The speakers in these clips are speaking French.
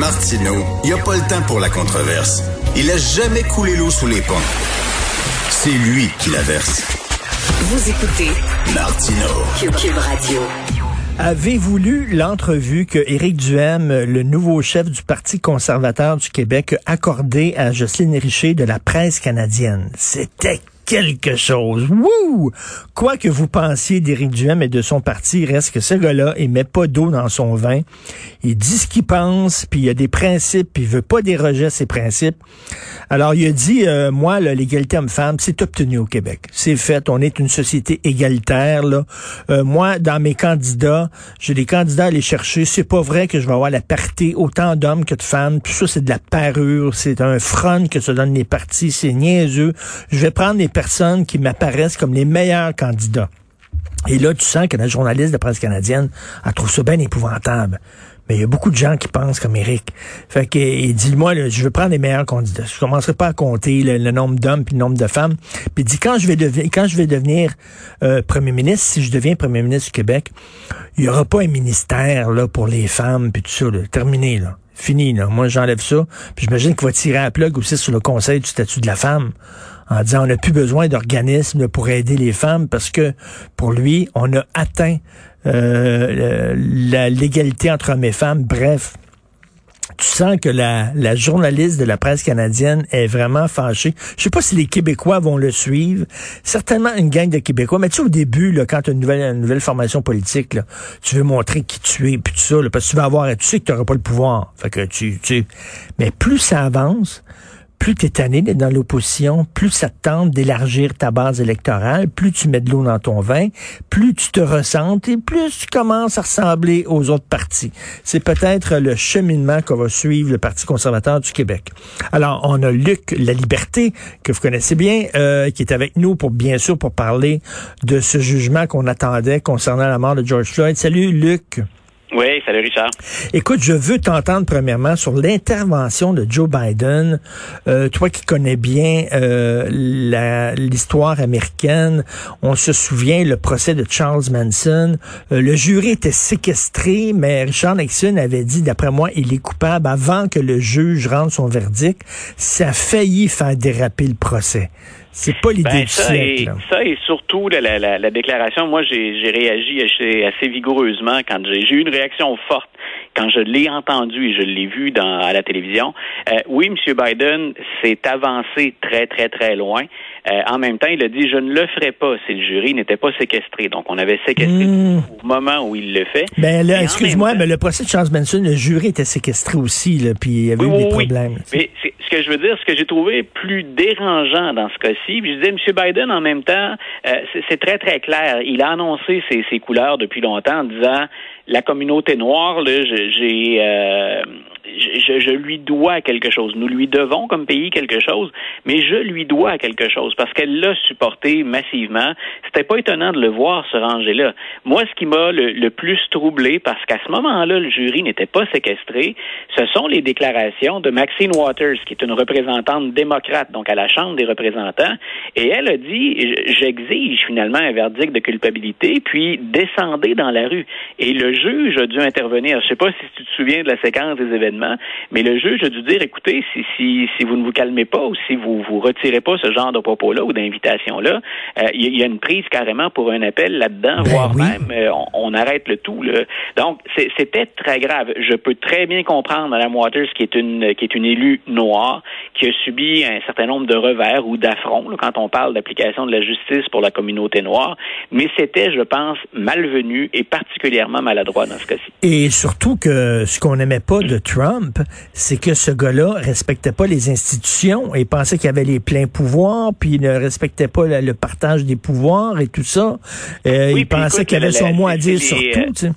Martineau, il n'y a pas le temps pour la controverse. Il a jamais coulé l'eau sous les ponts. C'est lui qui la verse. Vous écoutez Martineau. Cube Radio. Avez-vous lu l'entrevue que Éric Duhem, le nouveau chef du Parti conservateur du Québec, a accordé à Jocelyne Richer de la presse canadienne? C'était quelque chose. Wouh! Quoi que vous pensiez d'Éric Duhem et de son parti, il reste que ce gars-là, il met pas d'eau dans son vin. Il dit ce qu'il pense, puis il a des principes, puis il veut pas déroger à ses principes. Alors, il a dit, euh, moi, l'égalité homme-femme, c'est obtenu au Québec. C'est fait. On est une société égalitaire, là. Euh, moi, dans mes candidats, j'ai des candidats à aller chercher. C'est pas vrai que je vais avoir la parité autant d'hommes que de femmes. Tout ça, c'est de la parure. C'est un front que se donnent les partis. C'est niaiseux. Je vais prendre les personnes qui m'apparaissent comme les meilleurs candidats. Et là, tu sens que la journaliste de presse canadienne, elle trouve ça bien épouvantable. Mais il y a beaucoup de gens qui pensent comme Eric. Fait que, il dit, moi, je veux prendre les meilleurs candidats. Je commencerai pas à compter le, nombre d'hommes puis le nombre de femmes. Puis il dit, quand je vais devenir, quand je vais devenir euh, premier ministre, si je deviens premier ministre du Québec, il y aura pas un ministère là pour les femmes puis tout ça. Terminé là. Fini, là. Moi, j'enlève ça. Puis j'imagine qu'il va tirer à la plug aussi sur le conseil du statut de la femme en disant on n'a plus besoin d'organismes pour aider les femmes parce que pour lui, on a atteint euh, l'égalité entre hommes et femmes. Bref, tu sens que la, la, journaliste de la presse canadienne est vraiment fâchée. Je sais pas si les Québécois vont le suivre. Certainement une gang de Québécois. Mais tu sais, au début, là, quand tu as une nouvelle, formation politique, là, tu veux montrer qui tu es, puis tout ça, là, parce que tu vas avoir, tu sais que tu n'auras pas le pouvoir. Fait que tu, tu, mais plus ça avance, plus tu es tanné d'être dans l'opposition, plus ça te tente d'élargir ta base électorale, plus tu mets de l'eau dans ton vin, plus tu te ressentes et plus tu commences à ressembler aux autres partis. C'est peut-être le cheminement qu'on va suivre le Parti conservateur du Québec. Alors, on a Luc La Liberté, que vous connaissez bien, euh, qui est avec nous pour, bien sûr, pour parler de ce jugement qu'on attendait concernant la mort de George Floyd. Salut, Luc. Oui, salut Richard. Écoute, je veux t'entendre premièrement sur l'intervention de Joe Biden. Euh, toi qui connais bien euh, l'histoire américaine, on se souvient le procès de Charles Manson. Euh, le jury était séquestré, mais Richard Nixon avait dit, d'après moi, il est coupable avant que le juge rende son verdict. Ça a failli faire déraper le procès. C'est pas l'idée ben, du ça siècle. Et, ça et surtout la, la, la déclaration, moi j'ai réagi assez, assez, vigoureusement quand j'ai eu une réaction forte quand je l'ai entendu et je l'ai vu dans, à la télévision. Euh, oui, M. Biden s'est avancé très, très, très loin. Euh, en même temps, il a dit je ne le ferai pas si le jury n'était pas séquestré. Donc, on avait séquestré Mmh. au moment où il le fait. Ben excuse-moi, mais le procès de Charles Manson, le jury était séquestré aussi, là, puis il y avait Oui, eu oui, des oui. problèmes. sais. Mais ce que je veux dire, ce que j'ai trouvé plus dérangeant dans ce cas-ci, je disais, M. Biden, en même temps, euh, c'est- très, très clair. Il a annoncé ses, couleurs depuis longtemps en disant la communauté noire, j'ai, euh, je, je- lui dois quelque chose. Nous lui devons comme pays quelque chose, mais je lui dois quelque chose parce qu'elle l'a supporté massivement. C'était pas étonnant de le voir se ranger là. Moi, ce qui m'a le, le plus troublé, parce qu'à ce moment-là, le jury n'était pas séquestré, ce sont les déclarations de Maxine Waters, qui est une représentante démocrate, donc à la Chambre des représentants, et elle a dit, j'exige finalement un verdict de culpabilité, puis descendez dans la rue. Et le juge a dû intervenir. Je sais pas si tu te souviens de la séquence des événements, mais le juge a dû dire, écoutez, si, si, si vous ne vous calmez pas ou si vous vous retirez pas ce genre de propos-là ou d'invitation-là, euh, il y, y a une prise carrément pour un appel là-dedans, Ben voire oui. même euh, on, on arrête le tout. Là. Donc, c'était très grave. Je peux très bien comprendre Mme Waters, qui est une qui est une élue noire, qui a subi un certain nombre de revers ou d'affronts quand on parle d'application de la justice pour la communauté noire, mais c'était, je pense, malvenu et particulièrement maladroit dans ce cas-ci. Et surtout que ce qu'on n'aimait pas de Trump, c'est que ce gars-là respectait pas les institutions et pensait qu'il avait les pleins pouvoirs, puis il ne respectait pas le, le partage des pouvoirs et tout ça. Euh, Oui, il pensait qu'il avait son mot à dire sur tout. euh, tu sais.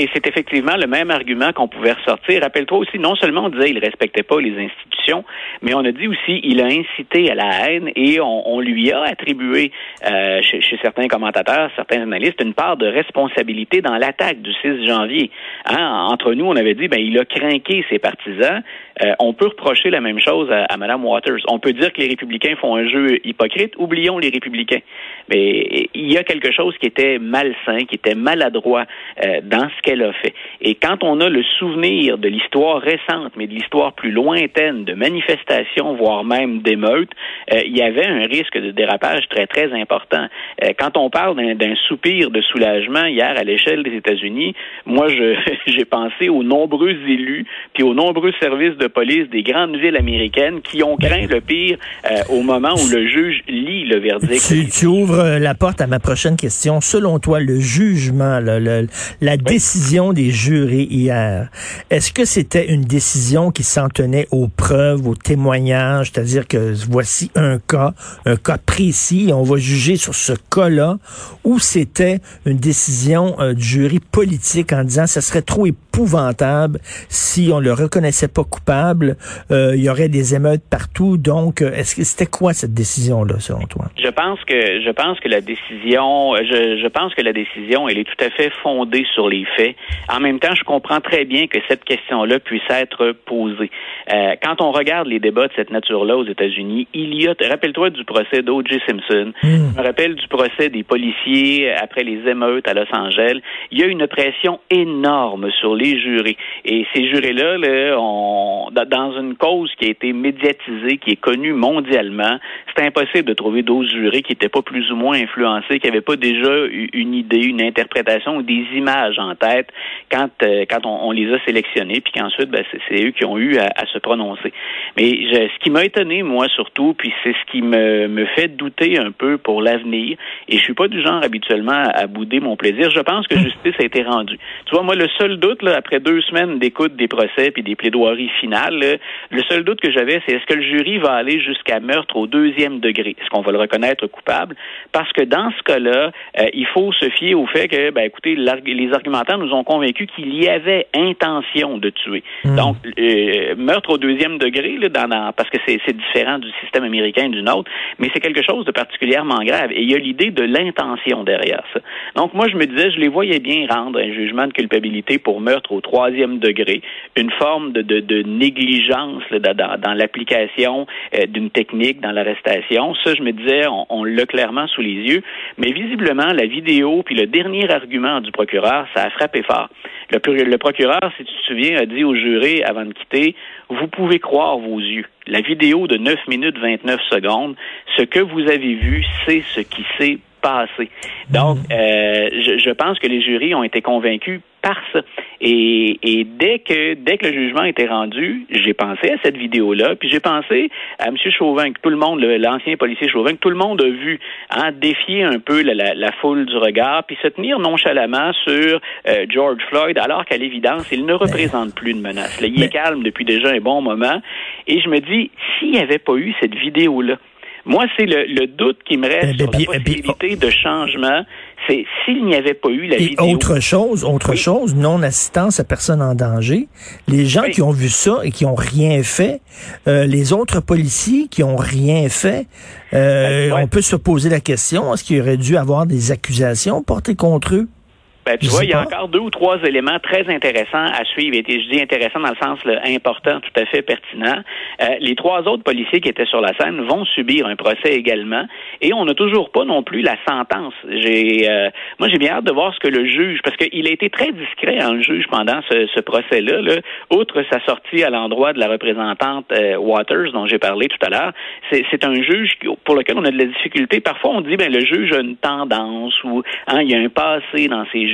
Et c'est effectivement le même argument qu'on pouvait ressortir. Rappelle-toi aussi, non seulement on disait qu'il respectait pas les institutions, mais on a dit aussi il a incité à la haine et on, lui a attribué euh, chez, chez certains commentateurs, certains analystes, une part de responsabilité dans l'attaque du 6 janvier. Hein, entre nous, on avait dit ben il a craqué ses partisans. Euh, on peut reprocher la même chose à, à Mme Waters. On peut dire que les républicains font un jeu hypocrite. Oublions les républicains. Mais il y a quelque chose qui était malsain, qui était maladroit euh, dans ce qu'elle a fait. Et quand on a le souvenir de l'histoire récente, mais de l'histoire plus lointaine, de manifestations, voire même d'émeutes, euh, il y avait un risque de dérapage très, très important. Quand on parle d'un soupir de soulagement hier à l'échelle des États-Unis, moi, j'ai pensé aux nombreux élus puis aux nombreux services de police des grandes villes américaines qui ont craint le pire euh, au moment où le juge lit le verdict. Tu, ouvres la porte à ma prochaine question. Selon toi, le jugement, la décision des jurés hier, est-ce que c'était une décision qui s'en tenait aux preuves, aux témoignages, c'est-à-dire que voici un cas, un cas précis, on va juger sur ce cas-là, ou c'était une décision euh, du jury politique en disant ce serait trop épouvantable si on le reconnaissait pas coupable, euh, il y aurait des émeutes partout. Donc, euh, est-ce que c'était quoi cette décision-là, selon toi? Je pense que je pense que la décision, je, je pense que la décision, elle est tout à fait fondée sur les faits. En même temps, je comprends très bien que cette question-là puisse être posée. Euh, quand on regarde les débats de cette nature-là aux États-Unis, il y a, rappelle-toi du procès d'O.J. Simpson, hmm. je me rappelle du procès des policiers après les émeutes à Los Angeles. Il y a une pression énorme sur les jurés. Et ces jurés-là, là, on, dans une cause qui a été médiatisée, qui est connue mondialement, c'est impossible de trouver d'autres jurés qui n'étaient pas plus ou moins influencés, qui n'avaient pas déjà une idée, une interprétation ou des images en tête quand, euh, quand on, les a sélectionnés, puis qu'ensuite, ben, c'est eux qui ont eu à, se prononcer. Mais ce qui m'a étonné, moi, surtout, puis c'est ce qui me, me fait douter un peu pour l'avenir, et je suis pas du genre habituellement à, bouder mon plaisir, je pense que justice a été rendue. Tu vois, moi, le seul doute, là, après deux semaines d'écoute des procès puis des plaidoiries le seul doute que j'avais, c'est est-ce que le jury va aller jusqu'à meurtre au deuxième degré? Est-ce qu'on va le reconnaître coupable? Parce que dans ce cas-là, euh, il faut se fier au fait que, ben, écoutez, les argumentaires nous ont convaincus qu'il y avait intention de tuer. Hmm. Donc, euh, meurtre au deuxième degré, là, dans, parce que c'est différent du système américain et du nôtre, mais c'est quelque chose de particulièrement grave. Et il y a l'idée de l'intention derrière ça. Donc, moi, je me disais, je les voyais bien rendre un jugement de culpabilité pour meurtre au troisième degré, une forme de, de, de négligence dans, l'application euh, d'une technique dans l'arrestation. Ça, je me disais, on, l'a clairement sous les yeux, mais visiblement, la vidéo puis le dernier argument du procureur, ça a frappé fort. Le, le procureur, si tu te souviens, a dit au juré avant de quitter, vous pouvez croire vos yeux. La vidéo de 9 minutes 29 secondes, ce que vous avez vu, c'est ce qui s'est passé. Donc, euh, je, je, pense que les jurys ont été convaincus par ça. Et, et dès que dès que le jugement était rendu, j'ai pensé à cette vidéo-là, puis j'ai pensé à M. Chauvin, que tout le monde, l'ancien policier Chauvin, que tout le monde a vu hein, défier un peu la, la, foule du regard, puis se tenir nonchalamment sur euh, George Floyd, alors qu'à l'évidence, il ne représente plus de menace. Là, il est calme depuis déjà un bon moment. Et je me dis, s'il n'y avait pas eu cette vidéo-là, moi, c'est le, doute qui me reste eh sur la eh possibilité de changement. C'est s'il n'y avait pas eu la et Autre chose, autre chose, non-assistance à personne en danger. Les gens qui ont vu ça et qui ont rien fait, euh, les autres policiers qui ont rien fait, euh, ben, on peut se poser la question, est-ce qu'il aurait dû avoir des accusations portées contre eux? Ben, tu vois, il y a encore deux ou trois éléments très intéressants à suivre. Et je dis intéressant dans le sens important, tout à fait pertinent. Euh, les trois autres policiers qui étaient sur la scène vont subir un procès également. Et on n'a toujours pas non plus la sentence. J'ai, euh, moi, j'ai bien hâte de voir ce que le juge, parce qu'il a été très discret, en hein, le juge, pendant ce, ce procès-là. Là. Outre sa sortie à l'endroit de la représentante euh, Waters, dont j'ai parlé tout à l'heure, c'est un juge pour lequel on a de la difficulté. Parfois, on dit, ben, le juge a une tendance ou hein, il y a un passé dans ses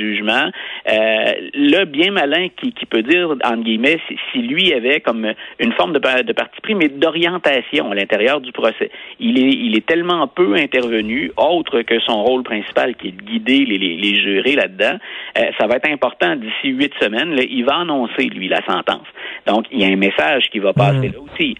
Euh, le bien malin qui, peut dire, entre guillemets, si, lui avait comme une forme de, parti pris, mais d'orientation à l'intérieur du procès. Il est, tellement peu intervenu, autre que son rôle principal qui est de guider les, jurés là-dedans. Euh, ça va être important d'ici huit semaines. Là, il va annoncer, lui, la sentence. Donc, il y a un message qui va passer mmh. là aussi.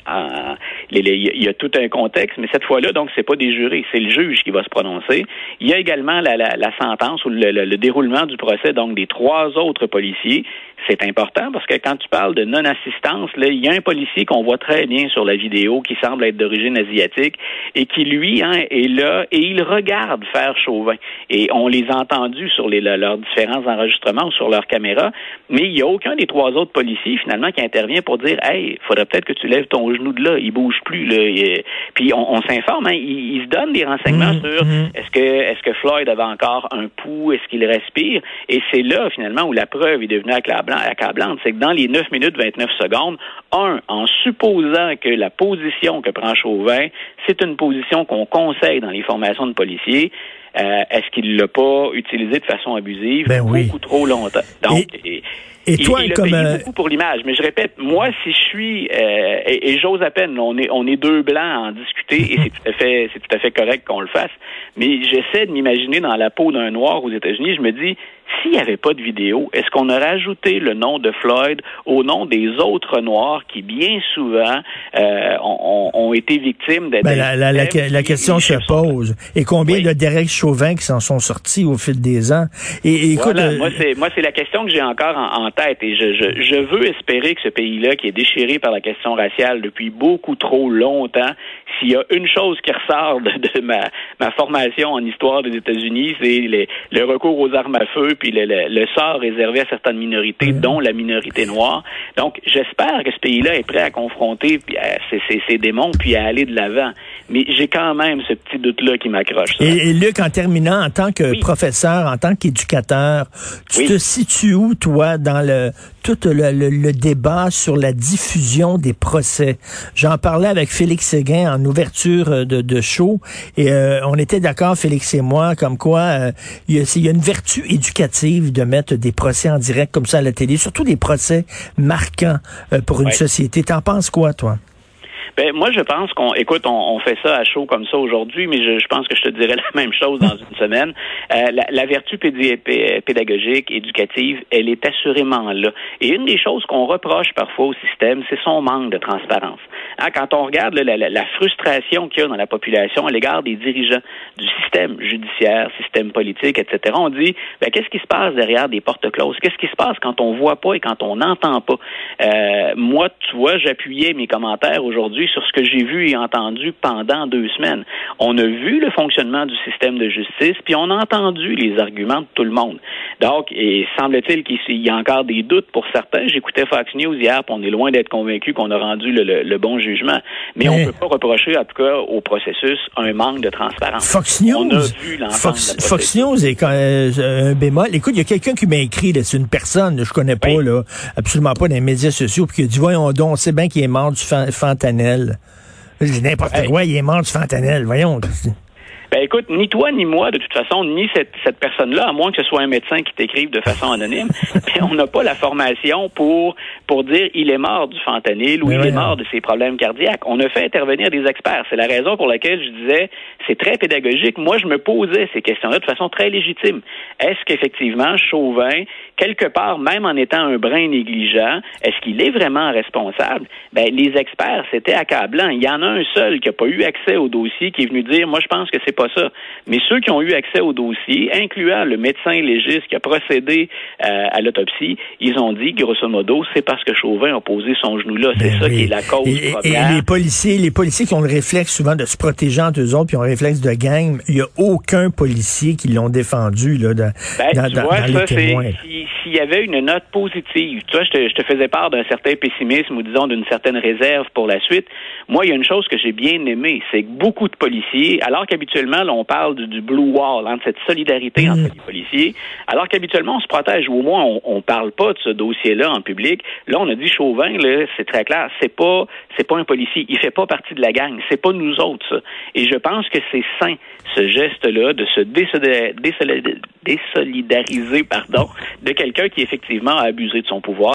il y a tout un contexte, mais cette fois-là, donc, c'est pas des jurés, c'est le juge qui va se prononcer. Il y a également la, la, sentence ou le, le déroulement du procès donc des trois autres policiers. C'est important parce que quand tu parles de non-assistance, là, il y a un policier qu'on voit très bien sur la vidéo qui semble être d'origine asiatique et qui, lui, hein, est là et il regarde faire Chauvin. Et on les a entendus sur les, leurs différents enregistrements ou sur leurs caméras, mais il n'y a aucun des trois autres policiers, finalement, qui intervient pour dire Hey, faudrait peut-être que tu lèves ton genou de là, il bouge plus. Là. puis on, s'informe, hein, il, se donne des renseignements mmh, sur mmh. est-ce que est-ce que Floyd avait encore un pouls, est-ce qu'il respire? Et c'est là, finalement, où la preuve est devenue accablante. C'est que dans les 9 minutes 29 secondes, un, en supposant que la position que prend Chauvin, c'est une position qu'on conseille dans les formations de policiers, euh, est-ce qu'il l'a pas utilisé de façon abusive ben beaucoup trop longtemps? Donc, et toi, il, comme a euh, beaucoup pour l'image, mais je répète, moi, si je suis euh, et, j'ose à peine, on est on est deux blancs à en discuter et c'est tout à fait c'est tout à fait correct qu'on le fasse. Mais j'essaie de m'imaginer dans la peau d'un noir aux États-Unis. Je me dis, s'il n'y avait pas de vidéo, est-ce qu'on aurait ajouté le nom de Floyd au nom des autres Noirs qui, bien souvent, euh, ont, ont, été victimes d'être... Ben, la, la, la, question se pose. Et combien de Derek Chauvin qui s'en sont sortis au fil des ans? Et, écoute, voilà, euh, moi, c'est, moi, c'est la question que j'ai encore en, tête. Et je, je, je veux espérer que ce pays-là, qui est déchiré par la question raciale depuis beaucoup trop longtemps, s'il y a une chose qui ressort de, ma, ma, formation en histoire des États-Unis, c'est le recours aux armes à feu puis le, sort réservé à certaines minorités, dont la minorité noire. Donc, j'espère que ce pays-là est prêt à confronter ces, démons puis à aller de l'avant. Mais j'ai quand même ce petit doute-là qui m'accroche. Et, Luc, en terminant, en tant que professeur, en tant qu'éducateur, tu te situes où, toi, dans le tout le, débat sur la diffusion des procès? J'en parlais avec Félix Séguin en ouverture euh, de, de show et euh, on était d'accord, Félix et moi, comme quoi euh, il, y a, une vertu éducative de mettre des procès en direct comme ça à la télé, surtout des procès marquants pour une société. T'en penses quoi, toi? Ben, moi, je pense qu'on, écoute, on, fait ça à chaud comme ça aujourd'hui, mais je, pense que je te dirais la même chose dans une semaine. Euh, la, vertu pédagogique, éducative, elle est assurément là. Et une des choses qu'on reproche parfois au système, c'est son manque de transparence. Hein, quand on regarde la, frustration qu'il y a dans la population à l'égard des dirigeants du système judiciaire, système politique, etc., on dit, ben, qu'est-ce qui se passe derrière des portes closes? Qu'est-ce qui se passe quand on voit pas et quand on n'entend pas? Euh, moi, tu vois, j'appuyais mes commentaires aujourd'hui sur ce que j'ai vu et entendu pendant deux semaines. On a vu le fonctionnement du système de justice, puis on a entendu les arguments de tout le monde. Donc, et semble-t-il qu'il y a encore des doutes pour certains. J'écoutais Fox News hier, puis on est loin d'être convaincu qu'on a rendu le, bon jugement. Mais, on ne peut pas reprocher, en tout cas, au processus, un manque de transparence. Fox News, Fox, News est quand, euh, un bémol. Écoute, il y a quelqu'un qui m'a écrit, c'est une personne, je connais pas, là, absolument pas dans les médias sociaux, puis qui a dit, voyons donc, on sait bien qu'il est mort du fentanyl. Je n'importe quoi, il est mort du fentanyl. Voyons. Ben écoute, ni toi ni moi, de toute façon, ni cette, cette personne-là, à moins que ce soit un médecin qui t'écrive de façon anonyme, on n'a pas la formation pour pour dire il est mort du fentanyl ou il est mort de ses problèmes cardiaques. On a fait intervenir des experts. C'est la raison pour laquelle je disais c'est très pédagogique. Moi, je me posais ces questions-là de façon très légitime. Est-ce qu'effectivement Chauvin, quelque part, même en étant un brin négligent, est-ce qu'il est vraiment responsable? Ben les experts, c'était accablant. Il y en a un seul qui n'a pas eu accès au dossier qui est venu dire moi je pense que c'est pas ça. Mais ceux qui ont eu accès au dossier, incluant le médecin légiste qui a procédé euh, à l'autopsie, ils ont dit, grosso modo, c'est parce que Chauvin a posé son genou là. C'est ben ça qui est la cause et, les policiers, les policiers qui ont le réflexe souvent de se protéger entre eux autres, puis ont le réflexe de gang, il n'y a aucun policier qui l'ont défendu là, dans, ben, dans, vois, les témoins. S'il y avait une note positive, tu vois, je te, je te faisais part d'un certain pessimisme ou disons d'une certaine réserve pour la suite. Moi, il y a une chose que j'ai bien aimée, c'est que beaucoup de policiers, alors qu'habituellement on parle du, blue wall, hein, de cette solidarité entre mm. les policiers, alors qu'habituellement, on se protège, ou au moins, on, ne parle pas de ce dossier-là en public. Là, on a dit Chauvin, là, c'est très clair, c'est pas, c'est pas un policier, il fait pas partie de la gang, c'est pas nous autres, ça. Et je pense que c'est sain, ce geste-là, de se désolidariser, pardon, de quelqu'un qui effectivement a abusé de son pouvoir.